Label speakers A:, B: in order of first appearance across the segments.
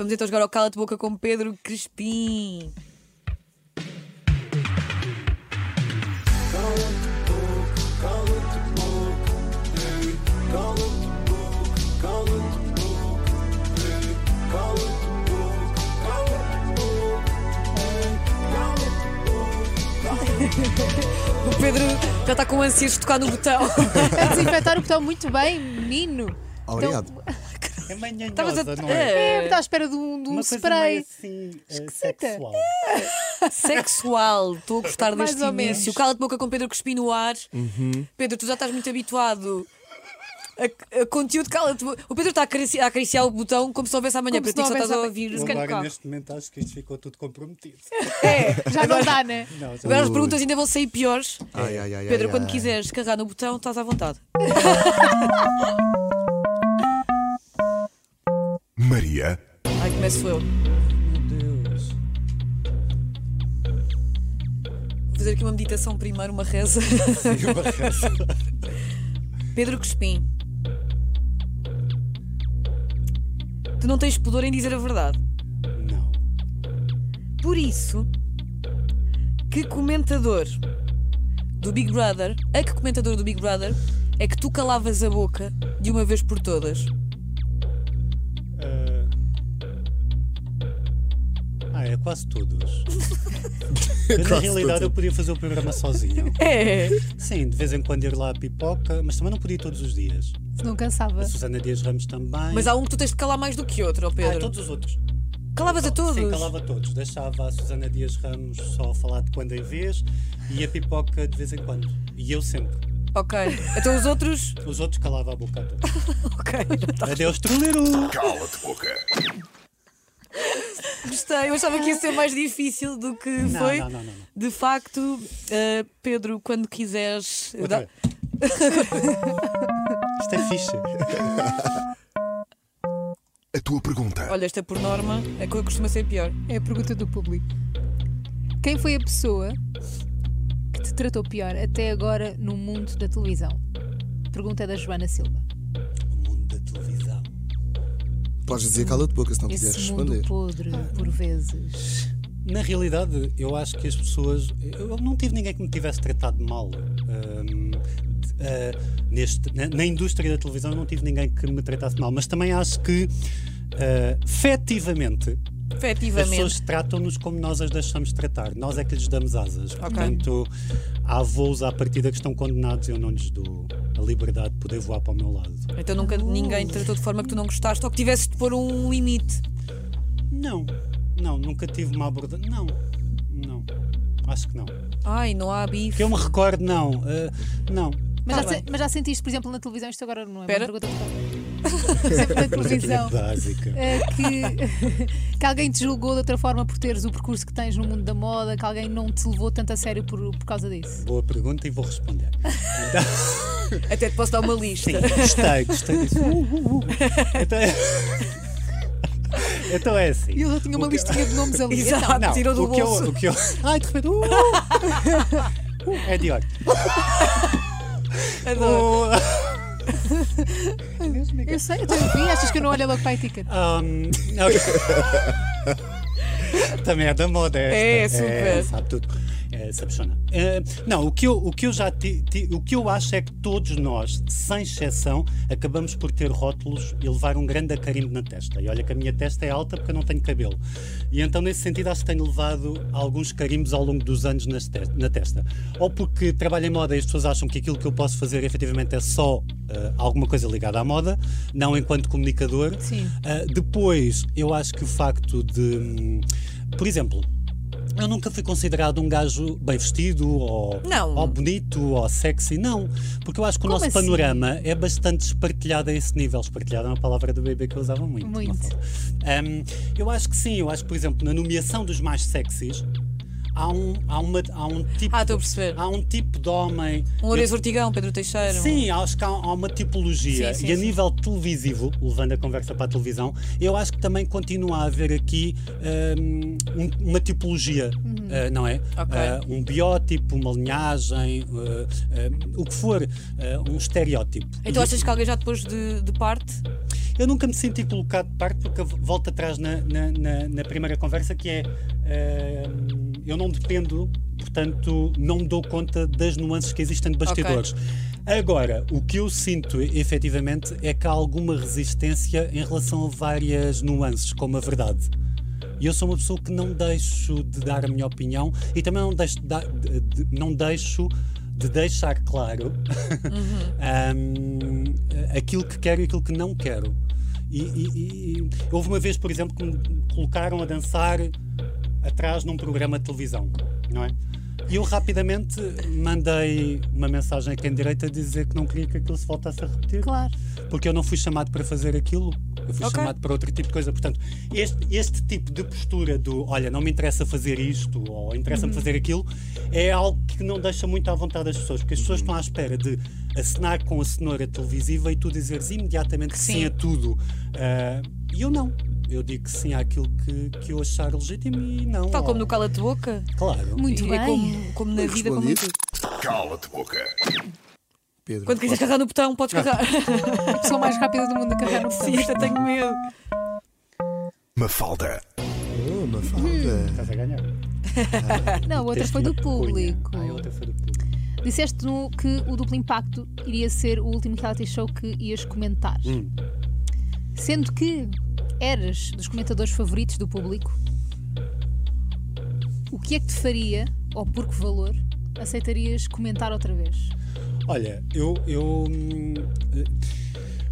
A: Vamos então jogar ao cala-te boca com Pedro Crespim. O Pedro já está com ânsias de tocar no botão.
B: A desinfetar o botão muito bem, menino.
C: Obrigado.
D: É
A: Estavas a-
D: não é?
B: É, está à espera de um, de um
D: Uma
B: spray.
D: assim, eh,
B: Esquisita.
D: sexual.
A: Sexual. Estou a gostar
B: Mais
A: deste início. Cala-te boca com Pedro Crespim no ar.
C: Uhum.
A: Pedro, tu já estás muito habituado. A, a conteúdo cala-te boca. O Pedro está a acariciar, a acariciar o botão como se não houvesse amanhã,
B: Como
A: para
B: se
A: ti que
B: não
A: só estás a ouvir se calhar
D: agora, neste momento, acho que isto ficou tudo comprometido.
A: É.
B: Já não dá, né?
D: Não, já-
A: Agora as perguntas ainda vão sair piores.
C: Ai, ai, ai,
A: Pedro,
C: ai,
A: quando
C: ai.
A: quiseres carregar no botão, estás à vontade.
E: Maria,
A: Ai, começo eu.
D: Meu Deus.
A: Vou fazer aqui uma meditação primeiro, uma reza. Pedro Crespim. Tu não tens pudor em dizer a verdade.
D: Não.
A: Por isso, que comentador do Big Brother, a que comentador do Big Brother é que tu calavas a boca de uma vez por todas?
D: Quase todos. Eu, na realidade, eu podia fazer o programa sozinho.
A: É.
D: Sim, de vez em quando ir lá à pipoca, mas também não podia todos os dias.
B: Não cansava.
D: A Susana Dias Ramos também.
A: Mas há um que tu tens de calar mais do que outro, ó
D: Ah,
A: Pedro.
D: todos os outros.
A: Calavas a todos.
D: Sim, calava todos. Deixava a Susana Dias Ramos só falar de quando em vez e a pipoca de vez em quando. E eu sempre.
A: Ok. Então os outros.
D: Os outros calava a boca a todos.
A: Ok.
D: Adeus, truleiro!
E: cala-te boca.
A: Gostei. Eu achava que ia ser mais difícil do que
D: Não,
A: foi.
D: não, não, não, não.
A: De facto, eh, Pedro, quando quiseres. Dá-.
D: Isto é fixe.
E: A tua pergunta.
A: Olha, esta por norma é que costuma ser pior.
B: É a pergunta do público. Quem foi a pessoa que te tratou pior até agora no mundo da televisão? Pergunta é da Joana Silva.
C: Podes dizer cala-te boca se não quiseres
B: Esse
C: responder.
B: mundo podre, por vezes.
D: Na realidade, eu acho que as pessoas. Eu não tive ninguém que me tivesse tratado mal. Hum, de- ah, neste, na, na indústria da televisão, eu não tive ninguém que me tratasse mal. Mas também acho que, ah, efetivamente, as pessoas tratam-nos como nós as deixamos tratar. Nós é que lhes damos asas. Portanto, há voos à partida que estão condenados e eu não lhes dou a liberdade de poder voar para o meu lado.
A: Então nunca ninguém te tratou de forma que tu não gostaste ou que tivesse de pôr um limite.
D: Não, não, nunca tive uma abordagem. Não, não. Acho que não.
A: Ai, não há bife.
D: Que eu me recordo, não. ah, não.
B: Mas,
A: Tá
B: já, mas já sentiste, por exemplo, na televisão, isto agora não é
A: Espera.
B: uma pergunta sempre na televisão,
D: Básica.
B: é que, que alguém te julgou de outra forma por teres o percurso que tens no mundo da moda, que alguém não te levou tanto a sério por, por causa disso.
D: Boa pergunta e vou responder.
A: Até te posso dar uma lista.
D: Sim, gostei, gostei disso. Uh, uh, uh. Então, é... então é assim.
B: E eu já tinha uma
D: que-
B: listinha de nomes ali.
A: Exato.
B: Então,
D: Não,
A: tirou do
D: o que, eu, o que eu. Ai, de repente. Uh, uh, é de olho.
A: Adoro.
B: Eu sei, eu tenho vi, achas que eu não olho logo para a etiqueta?
D: Um. Também é da moda esta.
A: É, super.
D: sabe tudo. É, sabichona. Eh, não, o que, eu, o que eu já ti- ti- o que eu acho é que todos nós, sem exceção, acabamos por ter rótulos e levar um grande acarimbo na testa. E olha que a minha testa é alta porque eu não tenho cabelo. E então, nesse sentido, acho que tenho levado alguns carimbos ao longo dos anos na testa. Ou porque trabalho em moda e as pessoas acham que aquilo que eu posso fazer efetivamente é só eh, alguma coisa ligada à moda, não enquanto comunicador.
B: Sim.
D: Uh, depois, eu acho que o facto de. hum, Por exemplo, eu nunca fui considerado um gajo bem vestido ou, ou bonito ou sexy, não. Porque eu acho que o
B: Como
D: nosso
B: assim?
D: panorama é bastante espartilhado a esse nível. Espartilhado é uma palavra do bebê que eu usava muito.
B: Muito.
D: Um, eu acho que sim, eu acho que, por exemplo, na nomeação dos mais sexys. Há um, há, uma, há um tipo
A: Ah, estou a perceber.
D: há um tipo de homem
A: Um Lourenço Ortigão, Pedro Teixeira.
D: Sim, acho que há, há uma tipologia.
A: Sim, sim,
D: e a
A: sim.
D: nível televisivo, levando a conversa para a televisão, eu acho que também continua a haver aqui hum, um- uma tipologia, uh, não é?
A: Uhum. Ok.
D: Uh, um biótipo, uma linhagem, uh, o que for, um estereótipo.
A: Então
D: E-
A: achas que alguém já te pôs de, de parte?
D: eu nunca me senti colocado de parte, porque volto atrás na, na, na- na primeira conversa, que é eu não dependo, portanto, não me dou conta das nuances que existem de bastidores. Agora, o que eu sinto efetivamente é que há alguma resistência em relação a várias nuances, como a verdade. E eu sou uma pessoa que não deixo de dar a minha opinião e também não deixo de, dar- de- de- não deixo de deixar claro hum, aquilo que quero e aquilo que não quero. E, e- e- houve uma vez, por exemplo, que me colocaram a dançar atrás num programa de televisão, não é? E eu rapidamente mandei uma mensagem a quem direito a dizer que não queria que aquilo se voltasse a repetir
B: Claro.
D: porque eu não fui chamado para fazer aquilo, eu fui
A: Ok.
D: chamado para outro tipo de coisa. Portanto, este, este tipo de postura do olha, não me interessa fazer isto ou interessa-me fazer aquilo, é algo que não deixa muito à vontade as pessoas, porque as pessoas estão à espera de assinar com a cenoura televisiva e tu dizeres imediatamente que sim,
A: Sim.
D: a tudo. Ah, E eu não. Eu digo que sim àquilo que, que eu achar legítimo e não.
A: Tal como
D: ao-
A: no Cala-te Boca.
D: Claro.
B: Muito
A: é
B: bem.
A: como, como na vida, como tudo.
E: Cala-te boca.
C: Pedro.
A: Quando quiseres carregar no botão, podes carregar.
B: A pessoa mais rápida do mundo a carregar no botão.
A: Sim, eu tenho medo.
E: Mafalda.
C: Oh, Mafalda.
D: Estás a ganhar.
B: Não, a outra foi do público.
D: Ah, a outra foi do público.
B: Disseste no, que o duplo impacto iria ser o último reality show que ias comentar.
D: Hum.
B: Sendo que eras dos comentadores favoritos do público, o que é que te faria, ou por que valor, aceitarias comentar outra vez?
D: Olha, eu. eu hum, eh,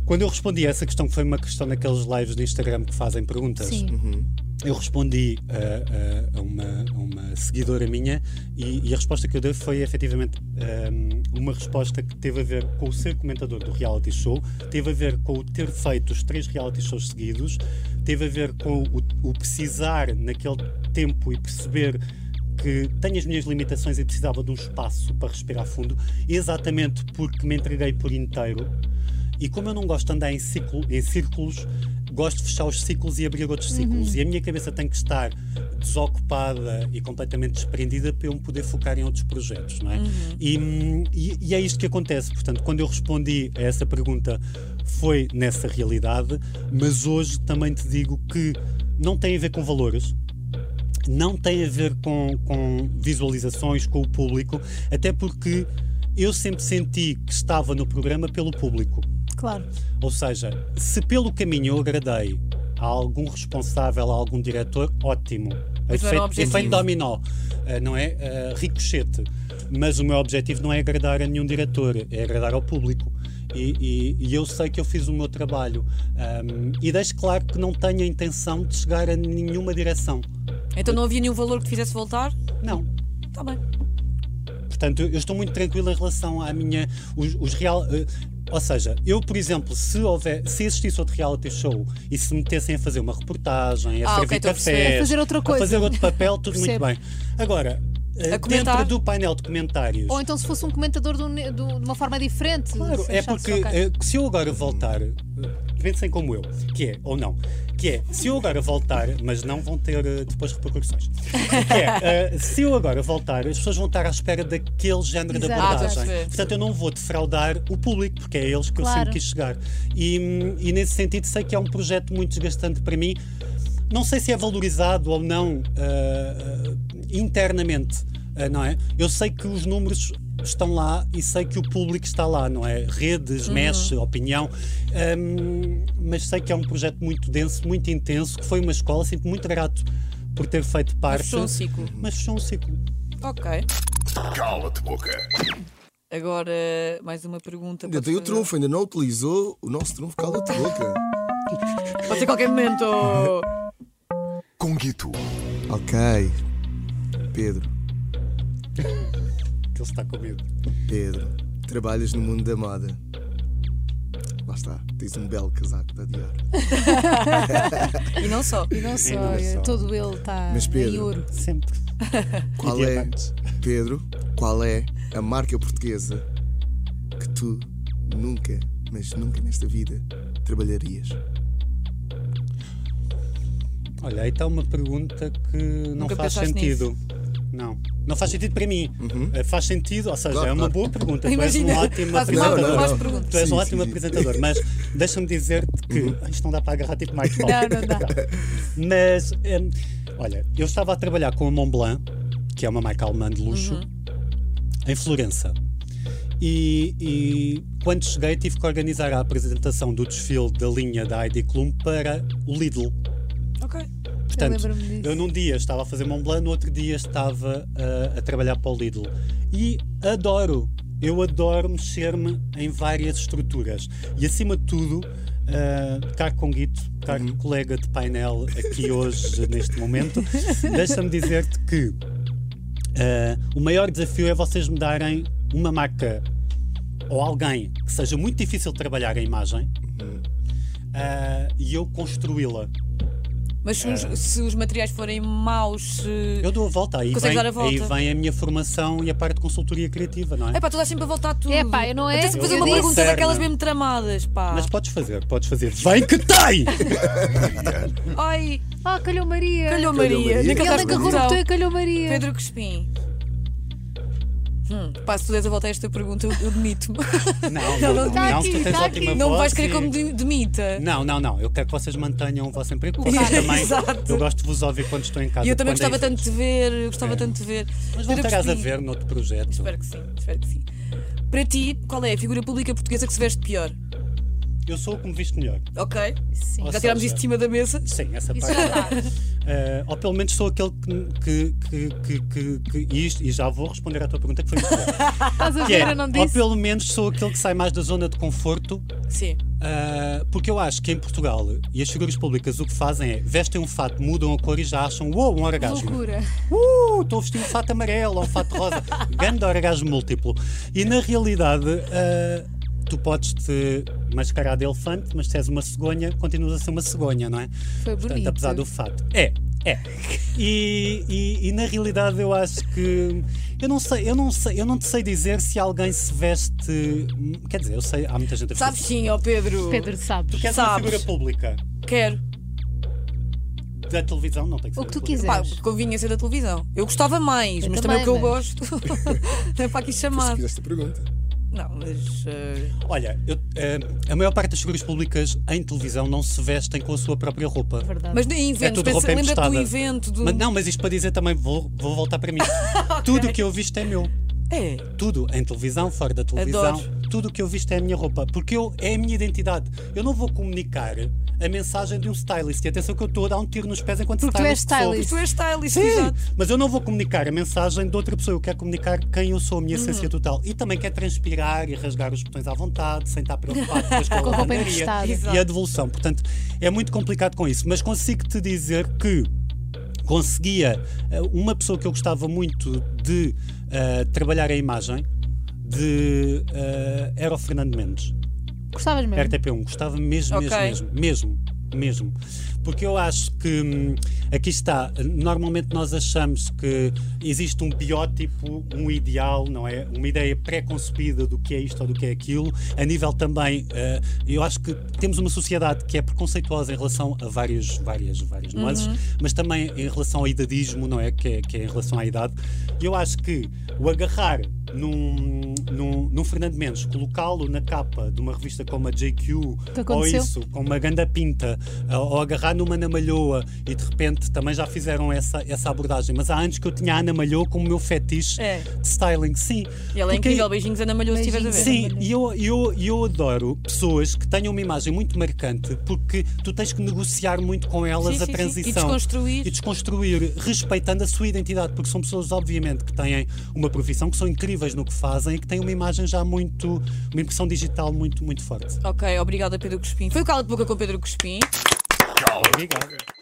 D: quando eu respondi a essa questão, que foi uma questão naqueles lives de Instagram que fazem perguntas,
B: Sim.
D: Eu respondi a, a- a uma, a uma seguidora minha e, e a resposta que eu dei foi efetivamente hum, uma resposta que teve a ver com o ser comentador do reality show, teve a ver com o ter feito os três reality shows seguidos, teve a ver com o, o precisar naquele tempo e perceber que tenho as minhas limitações e precisava de um espaço para respirar fundo, exatamente porque me entreguei por inteiro. E como eu não gosto de andar em, ciclo, em círculos, gosto de fechar os ciclos e abrir outros ciclos. E a minha cabeça tem que estar desocupada e completamente desprendida para eu me poder focar em outros projetos, não é? E, hum, e- e é isto que acontece. Portanto, quando eu respondi a essa pergunta, foi nessa realidade, mas hoje também te digo que não tem a ver com valores, não tem a ver com, com visualizações, com o público, até porque eu sempre senti que estava no programa pelo público.
B: Claro.
D: Ou seja, se pelo caminho eu agradei a algum responsável, a algum diretor, ótimo.
A: Mas o
D: Efeito, efeito dominó, eh, não é? Eh, ricochete. Mas o meu objetivo não é agradar a nenhum diretor, é agradar ao público. E, e- e eu sei que eu fiz o meu trabalho. Ahm, e deixo claro que não tenho a intenção de chegar a nenhuma direção.
A: Então não havia nenhum valor que te fizesse voltar?
D: Não.
A: Está bem.
D: Portanto, eu estou muito tranquilo em relação à minha. Os, os real. eh, ou seja, eu, por exemplo, se, houver, se existisse outro reality show e se me metessem a fazer uma reportagem, a
A: Ah,
D: servir
A: ok, estou a
B: A fazer outra coisa.
D: a fazer outro papel, tudo muito bem. Agora. Dentro do painel de comentários.
B: Ou então se fosse um comentador de, um ne- de uma forma diferente.
D: Claro, é porque
B: ok.
D: eh, se eu agora voltar, eh, pensem como eu, que é, ou não, que é, se eu agora voltar, mas não vão ter eh, depois repercussões, que é, eh, se eu agora voltar, as pessoas vão estar à espera daquele género de
B: Exato.
A: Ah, a
D: abordagem.
A: perceber.
D: Portanto, eu não vou defraudar o público, porque é a eles que eu
B: Claro.
D: sempre quis chegar. E, e nesse sentido, sei que é um projeto muito desgastante para mim. Não sei se é valorizado ou não ah, internamente, ah, não é? Eu sei que os números estão lá e sei que o público está lá, não é? Redes, mexe, opinião, Hum, mas sei que é um projeto muito denso, muito intenso, que foi uma escola, sinto muito grato por ter feito parte.
A: fechou um ciclo.
D: Mas fechou um ciclo.
A: Ok.
E: Cala-te boca.
A: Agora, mais uma pergunta.
C: Ainda tem o trunfo, ainda não utilizou o nosso trunfo. Cala-te boca.
A: Pode ser qualquer momento.
E: Conguito.
C: Ok. Pedro,
D: Que ele está com medo.
C: Pedro, trabalhas no mundo da moda. Lá está, tens um belo casaco da Dior.
A: E não só.
B: E não só,
D: não é só.
B: todo ele está
C: Mas
B: em
C: Pedro,
B: ouro.
D: Sempre.
C: Qual é. Pedro, qual é a marca portuguesa que tu nunca, mas nunca nesta vida, trabalharias?
D: Olha, aí está uma pergunta que não
A: Nunca
D: faz sentido. Não. Não faz sentido para mim. Eh, Faz sentido, ou seja,
C: Claro,
D: é uma
C: claro.
D: boa pergunta. Tu és
A: Imagina,
D: um ótimo
A: faz-
D: apresentador.
C: Não, não, não.
D: Tu és um
C: Sim,
D: ótimo
C: sim, sim.
D: apresentador, mas deixa-me dizer-te que isto não dá para agarrar tipo Mike Paulo.
B: Não, não dá.
D: Mas, hum, olha, eu estava a trabalhar com a Montblanc, que é uma marca alemã de luxo,
A: Uhum.
D: em Florença. E, e quando cheguei, tive que organizar a apresentação do desfile da linha da Heidi Klum para o Lidl.
A: Ok.
D: Portanto,
B: lembro-me disso.
D: eu num dia estava a fazer Montblanc, no outro dia estava uh, a trabalhar para o Lidl. E adoro, eu adoro mexer-me em várias estruturas. E acima de tudo, uh, caro Conguito, caro colega de painel aqui hoje, neste momento, deixa-me dizer-te que uh, o maior desafio é vocês me darem uma marca ou alguém que seja muito difícil de trabalhar a imagem uh, e eu construí-la.
A: Mas se os, se os materiais forem maus. se-
D: Eu dou a volta, aí
A: Consegues
D: vem,
A: dar a volta?
D: aí vem a minha formação e a parte de consultoria criativa, não é?
A: É pá, tu dás sempre a voltar tudo.
B: É pá, eu não é?
A: Tens de fazer
B: Eu
A: uma
B: disse.
A: pergunta daquelas mesmo tramadas, pá.
D: Mas podes fazer, podes fazer. Vem que tem!
A: Ai,
B: Ah, calhou Maria.
A: calhou
C: Calhou
A: Maria.
C: Maria.
A: Nem que
B: Ele botão. e calhou Maria.
A: Pedro Crespim. Hum, pá, se tu des a volta a esta pergunta, eu, eu demito-me.
D: Não, não, não,
B: Tá
D: não,
B: aqui,
D: tu tens
B: tá
D: ótima
B: aqui.
A: Não me
D: voz
A: vais querer
D: e-
A: como de- demita.
D: Não, não, não. Eu quero que vocês mantenham o vosso emprego. porque Vocês
A: Exato.
D: também.
A: Exato.
D: Eu gosto de vos ouvir quando estou em casa.
A: E eu também
D: é
A: gostava tanto de ver, eu gostava
D: É.
A: tanto de ver.
D: Mas voltarás a ver noutro projeto.
A: Espero que sim, espero que sim. Para ti, qual é a figura pública portuguesa que se veste pior?
D: Eu sou o que me viste melhor.
A: Ok?
B: Sim.
D: Ou
A: Já tirámos isso de cima da mesa?
D: Sim, essa
B: Isso
D: parte. Eh, ou pelo menos sou aquele que. que, que, que, que- e, isto- e já vou responder à tua pergunta que foi muito boa. Que é,
B: não
D: ou
B: disse.
D: pelo menos sou aquele que sai mais da zona de conforto
A: Sim.
D: Uh, porque eu acho que em Portugal e as figuras públicas o que fazem é vestem um fato, mudam a cor e já acham uou, um orgasmo.
B: Loucura.
D: Uh, estou a vestir um fato amarelo ou um fato rosa. Grande orgasmo múltiplo. E na realidade, uh, tu podes te mascarar de elefante, mas se és uma cegonha, continuas a ser uma cegonha, não é?
B: Foi
D: Portanto,
B: bonito.
D: apesar do fato. É, é. E, e- e na realidade eu acho que eu não sei, eu não sei, eu não te sei dizer se alguém se veste. Quer dizer, eu sei, há muita gente a
A: Sabes sim, ó Pedro.
B: Pedro, sabes.
D: Queres uma
A: Sabes.
D: figura pública
A: Quero.
D: da televisão? Não tem que ser
B: O que tu
D: televisão.
A: Pá,
B: quiseres.
A: convinha ser da televisão. Eu gostava mais,
B: Eu
A: mas também, o que eu
B: também,
A: gosto. não é para aqui
C: Se
A: chamar.
C: fizeste a pergunta.
A: Não, mas. eh,
D: Olha, eu, eh, a maior parte das figuras públicas em televisão não se vestem com a sua própria roupa.
B: Verdade.
A: mas em eventos,
D: tudo
A: pensa-
D: roupa
A: lembra-te do
D: emprestada.
A: evento do.
D: Mas, não, mas isto para dizer também, vou, vou voltar para mim. Tudo o que eu visto é meu.
A: É.
D: Tudo, em televisão, fora da televisão,
A: Adoro.
D: tudo o que eu visto é a minha roupa, porque eu, é a minha identidade. Eu não vou comunicar a mensagem de um stylist. E atenção que eu estou a dar um tiro nos pés enquanto
B: Porque tu és
D: stylist.
B: stylist.
A: Tu és stylist,
D: Sim,
A: exato.
D: mas eu não vou comunicar a mensagem de outra pessoa, eu quero comunicar quem eu sou, a minha essência total. E também quero transpirar e rasgar os botões à vontade, sem estar preocupado depois com a lavandaria e a devolução. Portanto, é muito complicado com isso, mas consigo-te dizer que conseguia eh, uma pessoa que eu gostava muito de eh, trabalhar a imagem de eh, era o Fernando Mendes.
B: Gostavas mesmo?
D: RTP1, gostava mesmo,
A: Ok.
D: mesmo, mesmo, mesmo, mesmo. Porque eu acho que hum, aqui está, normalmente nós achamos que existe um biótipo, um ideal, não é? Uma ideia pré-concebida do que é isto ou do que é aquilo. A nível também, eh, eu acho que temos uma sociedade que é preconceituosa em relação a várias, várias, várias nuances, mas também em relação ao idadismo, não é? Que, é? que é em relação à idade. E eu acho que o agarrar num, num, num Fernando Mendes, colocá-lo na capa de uma revista como a JQ, ou
B: aconteceu?
D: isso, com uma ganda pinta, ou ou agarrar numa Ana Malhoa, e de repente também já fizeram essa, essa abordagem. Mas há anos que eu tinha a Ana Malhoa como meu fetiche
A: É.
D: de styling, sim.
A: E ela é
D: Porque-
A: incrível. Beijinhos, Ana Malhoa, se estiveres a ver.
B: Beijinhos.
D: Sim, e eu, eu, eu adoro pessoas que tenham uma imagem muito marcante porque tu tens que negociar muito com elas
A: Sim,
D: a
A: sim, sim.
D: transição.
A: E desconstruir.
D: E desconstruir, respeitando a sua identidade, porque são pessoas, obviamente, que têm uma profissão, que são incríveis no que fazem e que têm uma imagem já muito. uma impressão digital muito, muito forte.
A: Ok, obrigada Pedro Cuspim. Foi o cala de boca com Pedro Cuspim.
D: Obrigado.